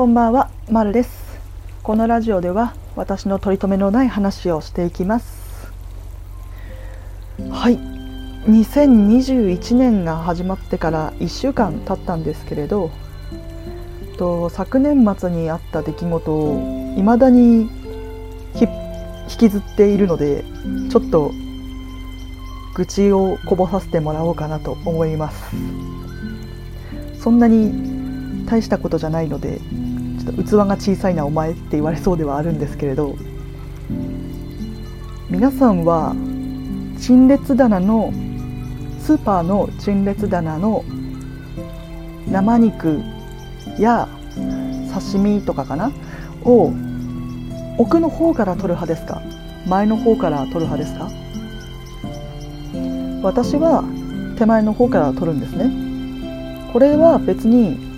こんばんは、まるです。このラジオでは私の取り留めのない話をしていきます。はい、2021年が始まってから1週間経ったんですけれど、と昨年末にあった出来事を未だに引きずっているので、ちょっと愚痴をこぼさせてもらおうかなと思います。そんなに大したことじゃないのでちょっと器が小さいなお前って言われそうではあるんですけれど皆さんは陳列棚のスーパーの陳列棚の生肉や刺身とかかな？を奥の方から取る派ですか？前の方から取る派ですか？私は手前の方から取るんですね。これは別に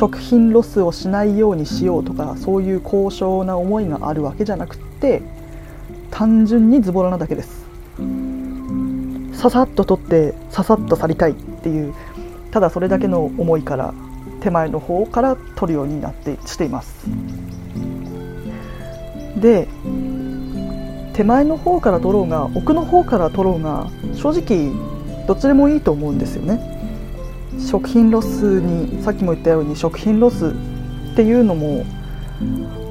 食品ロスをしないようにしようとかそういう高尚な思いがあるわけじゃなくって単純にズボラなだけです。ささっと取ってささっと去りたいっていうただそれだけの思いから手前の方から取るようになってしています。で手前の方から取ろうが奥の方から取ろうが正直どっちでもいいと思うんですよね。食品ロスにさっきも言ったように食品ロスっていうのも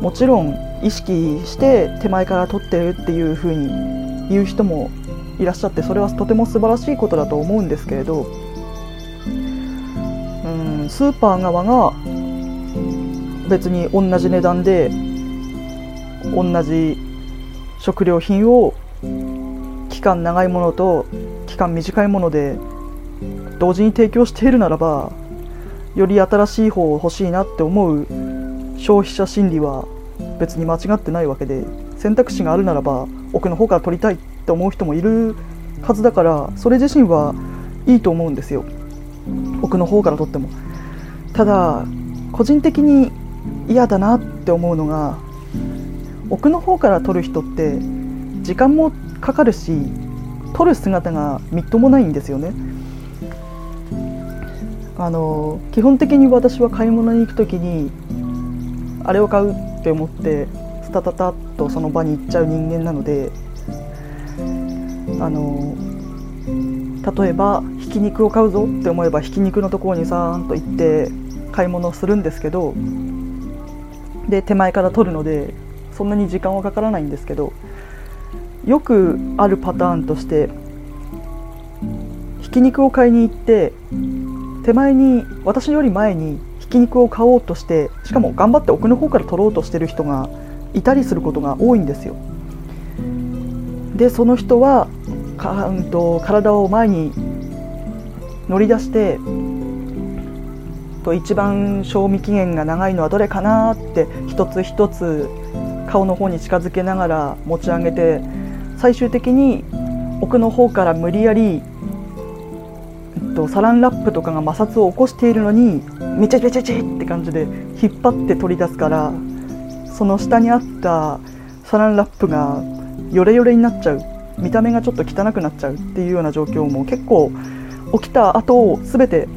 もちろん意識して手前から取ってるっていうふうに言う人もいらっしゃってそれはとても素晴らしいことだと思うんですけれどうんスーパー側が別に同じ値段で同じ食料品を期間長いものと期間短いもので同時に提供しているならばより新しい方を欲しいなって思う消費者心理は別に間違ってないわけで選択肢があるならば奥の方から取りたいって思う人もいるはずだからそれ自身はいいと思うんですよ。奥の方から取っても。ただ個人的に嫌だなって思うのが奥の方から取る人って時間もかかるし取る姿がみっともないんですよね。あの基本的に私は買い物に行く時にあれを買うって思ってスタタタッとその場に行っちゃう人間なのであの例えばひき肉を買うぞって思えばひき肉のところにさーんと行って買い物をするんですけどで手前から取るのでそんなに時間はかからないんですけどよくあるパターンとしてひき肉を買いに行って手前に私より前にひき肉を買おうとしてしかも頑張って奥の方から取ろうとしてる人がいたりすることが多いんですよ。でその人はか、うん、と体を前に乗り出してと一番賞味期限が長いのはどれかなって一つ一つ顔の方に近づけながら持ち上げて最終的に奥の方から無理やりとサランラップとかが摩擦を起こしているのにめちゃめちゃちって感じで引っ張って取り出すからその下にあったサランラップがヨレヨレになっちゃう見た目がちょっと汚くなっちゃうっていうような状況も結構起きた後を全て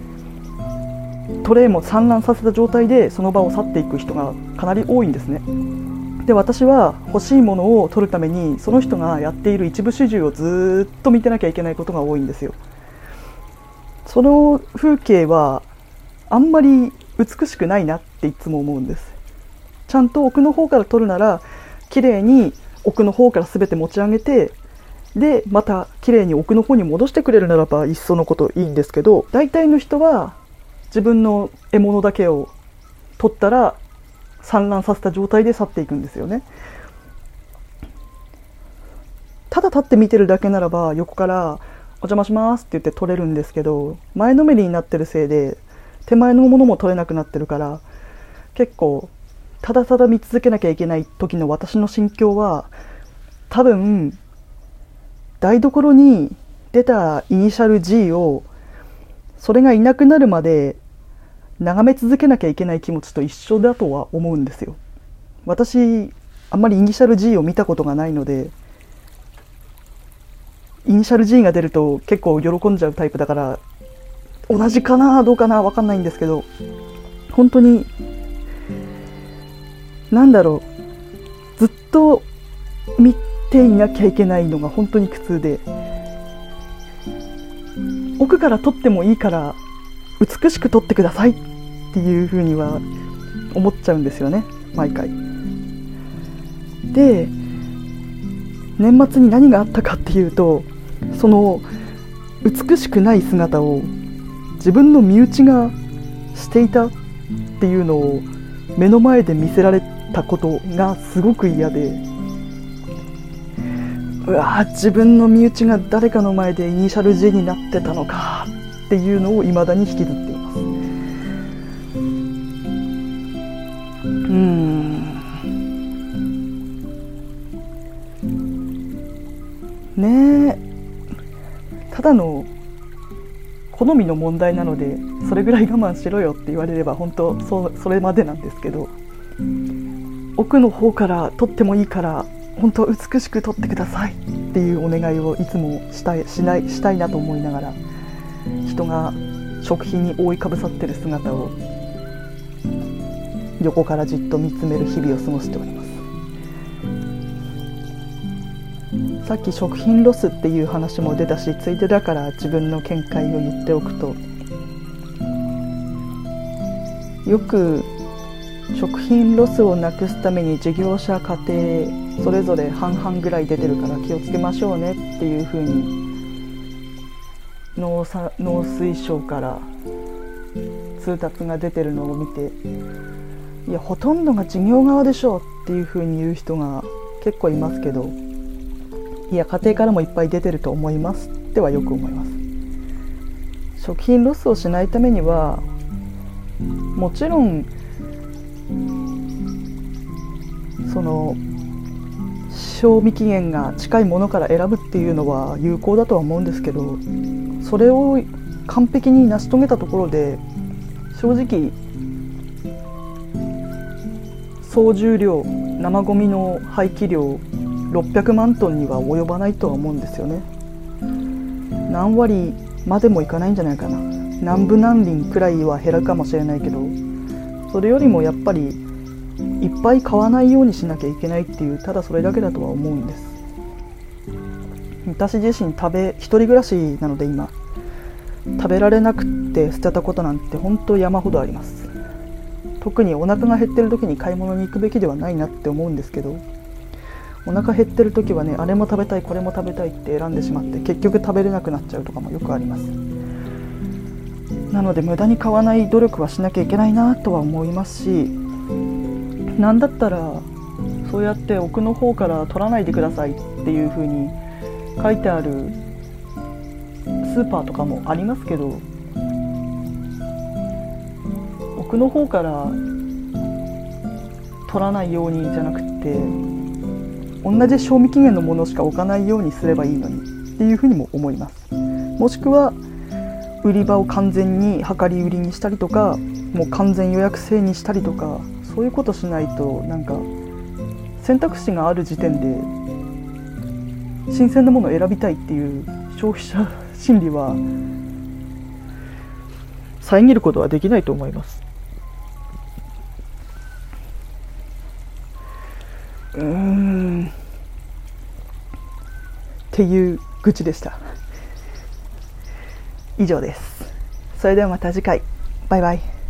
トレイも散乱させた状態でその場を去っていく人がかなり多いんですね。で私は欲しいものを取るためにその人がやっている一部始終をずっと見てなきゃいけないことが多いんですよ。その風景はあんまり美しくないなっていつも思うんです。ちゃんと奥の方から撮るなら綺麗に奥の方から全て持ち上げてでまた綺麗に奥の方に戻してくれるならばいっそのこといいんですけど大体の人は自分の獲物だけを取ったら散乱させた状態で去っていくんですよね。ただ立って見てるだけならば横からお邪魔しますって言って取れるんですけど前のめりになってるせいで手前のものも取れなくなってるから結構ただただ見続けなきゃいけない時の私の心境は多分台所に出たイニシャル G をそれがいなくなるまで眺め続けなきゃいけない気持ちと一緒だとは思うんですよ。私あんまりイニシャル G を見たことがないのでイニシャル G が出ると結構喜んじゃうタイプだから同じかなどうかな分かんないんですけど本当になんだろうずっと見ていなきゃいけないのが本当に苦痛で奥から撮ってもいいから美しく撮ってくださいっていうふうには思っちゃうんですよね毎回。で年末に何があったかっていうとその美しくない姿を自分の身内がしていたっていうのを目の前で見せられたことがすごく嫌でうわ自分の身内が誰かの前でイニシャル J になってたのかっていうのを未だに引きずっています。うん。ねえ。ただの好みの問題なのでそれぐらい我慢しろよって言われれば本当そそれまでなんですけど奥の方から撮ってもいいから本当美しく撮ってくださいっていうお願いをいつもしたいしないしたいなと思いながら人が食品に覆いかぶさってる姿を横からじっと見つめる日々を過ごしておりますさっき食品ロスっていう話も出たしついでだから自分の見解を言っておくと。よく食品ロスをなくすために事業者家庭それぞれ半々ぐらい出てるから気をつけましょうねっていうふうに農農水省から通達が出てるのを見ていやほとんどが事業側でしょうっていうふうに言う人が結構いますけどいや家庭からもいっぱい出てると思います。ってはよく思います。食品ロスをしないためにはもちろんその賞味期限が近いものから選ぶっていうのは有効だとは思うんですけどそれを完璧に成し遂げたところで正直総重量生ゴミの廃棄量600万トンには及ばないとは思うんですよね。何割までもいかないんじゃないかな。何分何輪くらいは減るかもしれないけどそれよりもやっぱりいっぱい買わないようにしなきゃいけないっていうただそれだけだとは思うんです。私自身食べ一人暮らしなので今食べられなくって捨てたことなんて本当山ほどあります。特にお腹が減ってる時に買い物に行くべきではないなって思うんですけどお腹減ってる時はねあれも食べたいこれも食べたいって選んでしまって結局食べれなくなっちゃうとかもよくあります。なので無駄に買わない努力はしなきゃいけないなとは思いますし何だったらそうやって奥の方から取らないでくださいっていう風に書いてあるスーパーとかもありますけど奥の方から取らないようにじゃなくて同じ賞味期限のものしか置かないようにすればいいのにっていうふうにも思います。もしくは売り場を完全に量り売りにしたりとかもう完全予約制にしたりとかそういうことしないとなんか選択肢がある時点で新鮮なものを選びたいっていう消費者心理は遮ることはできないと思います。っていう愚痴でした。以上です。それではまた次回。バイバイ。